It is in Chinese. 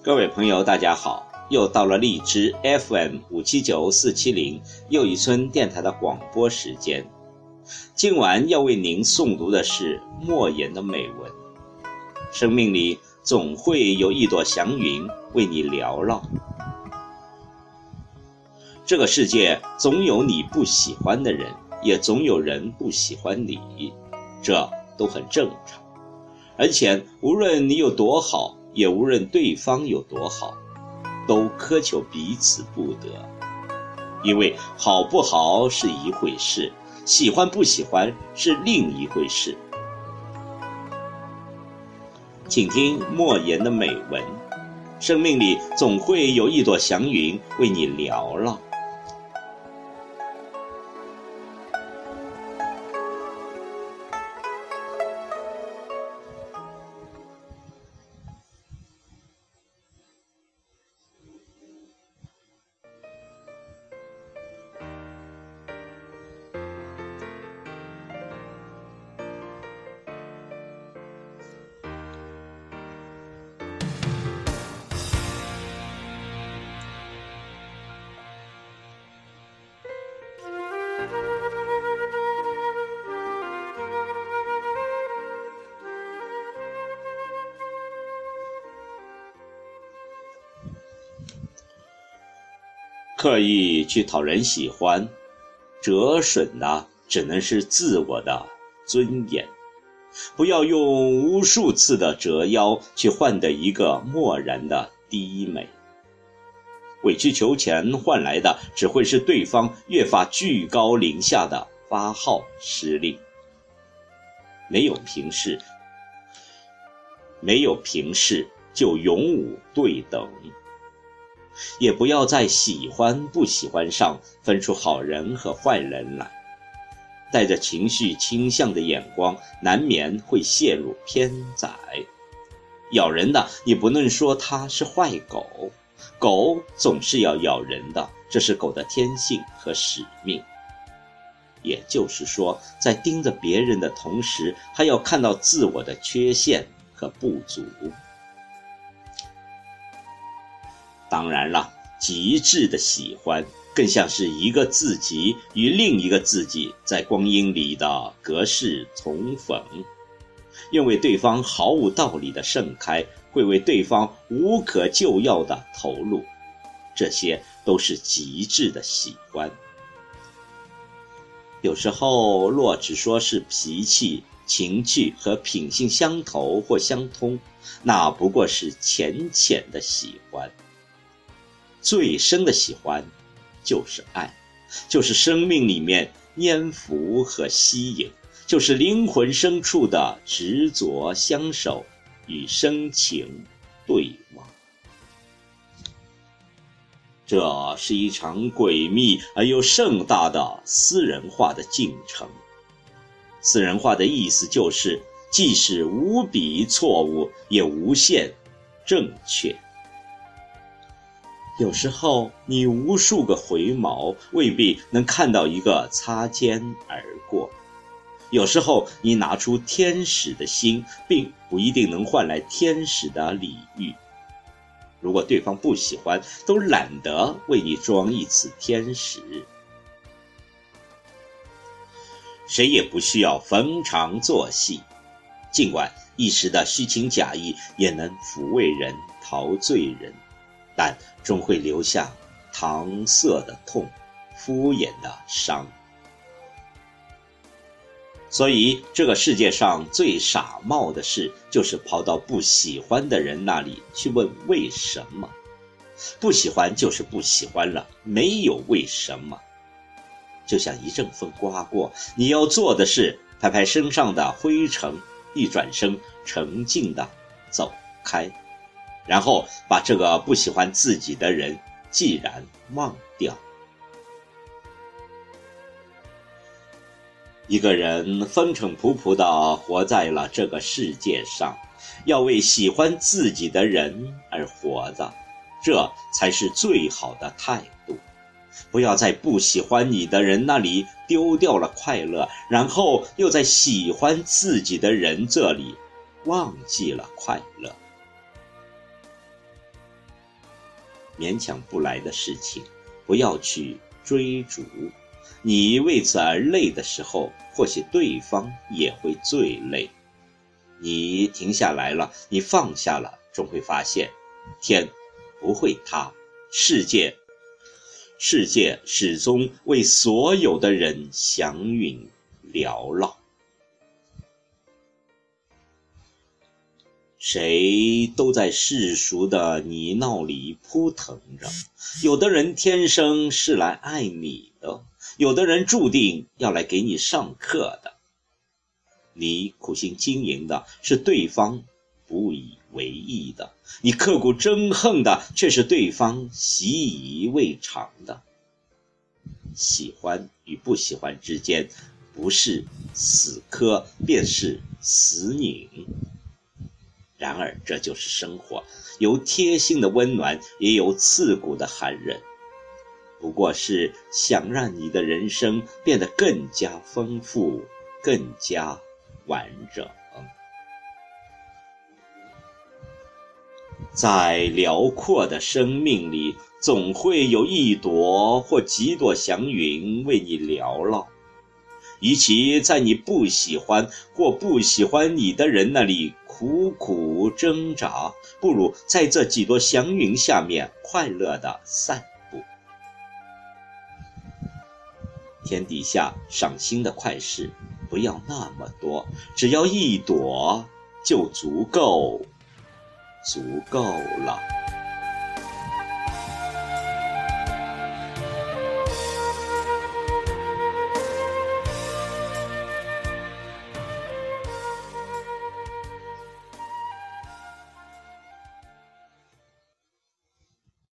各位朋友，大家好！又到了荔枝 FM 五七九四七零又一村电台的广播时间。今晚要为您诵读的是莫言的美文。生命里总会有一朵祥云为你缭绕。这个世界总有你不喜欢的人，也总有人不喜欢你，这都很正常。而且无论你有多好。也无论对方有多好，都苛求彼此不得，因为好不好是一回事，喜欢不喜欢是另一回事。请听莫言的美文：生命里总会有一朵祥云为你缭绕。刻意去讨人喜欢，折损的只能是自我的尊严。不要用无数次的折腰去换得一个漠然的低美。委曲求全换来的只会是对方越发居高临下的发号施令。没有平视，没有平视就永无对等。也不要在喜欢不喜欢上分出好人和坏人来，带着情绪倾向的眼光，难免会陷入偏窄。咬人的，你不能说它是坏狗，狗总是要咬人的，这是狗的天性和使命。也就是说，在盯着别人的同时，还要看到自我的缺陷和不足。当然了，极致的喜欢更像是一个自己与另一个自己在光阴里的隔世重逢，愿为对方毫无道理的盛开，会为对方无可救药的投入，这些都是极致的喜欢。有时候若只说是脾气、情趣和品性相投或相通，那不过是浅浅的喜欢。最深的喜欢，就是爱，就是生命里面粘附和吸引，就是灵魂深处的执着相守与深情对望。这是一场诡秘而又盛大的私人化的进程。私人化的意思就是，即使无比错误，也无限正确。有时候，你无数个回眸未必能看到一个擦肩而过；有时候，你拿出天使的心，并不一定能换来天使的礼遇。如果对方不喜欢，都懒得为你装一次天使。谁也不需要逢场作戏，尽管一时的虚情假意也能抚慰人、陶醉人。但终会留下搪塞的痛、敷衍的伤。所以，这个世界上最傻冒的事，就是跑到不喜欢的人那里去问为什么。不喜欢就是不喜欢了，没有为什么。就像一阵风刮过，你要做的是拍拍身上的灰尘，一转身，沉静的走开。然后把这个不喜欢自己的人既然忘掉。一个人风尘仆仆地活在了这个世界上，要为喜欢自己的人而活着，这才是最好的态度。不要在不喜欢你的人那里丢掉了快乐，然后又在喜欢自己的人这里忘记了快乐。勉强不来的事情，不要去追逐。你为此而累的时候，或许对方也会最累。你停下来了，你放下了，终会发现，天不会塌，世界，世界始终为所有的人祥云缭绕。谁都在世俗的泥淖里扑腾着，有的人天生是来爱你的，有的人注定要来给你上课的。你苦心经营的是对方不以为意的，你刻骨憎恨的却是对方习以为常的。喜欢与不喜欢之间，不是死磕，便是死拧。然而，这就是生活，有贴心的温暖，也有刺骨的寒冷。不过是想让你的人生变得更加丰富，更加完整。在辽阔的生命里，总会有一朵或几朵祥云为你缭绕。与其在你不喜欢或不喜欢你的人那里苦苦挣扎，不如在这几朵祥云下面快乐的散步。天底下赏心的快事不要那么多，只要一朵就足够，足够了。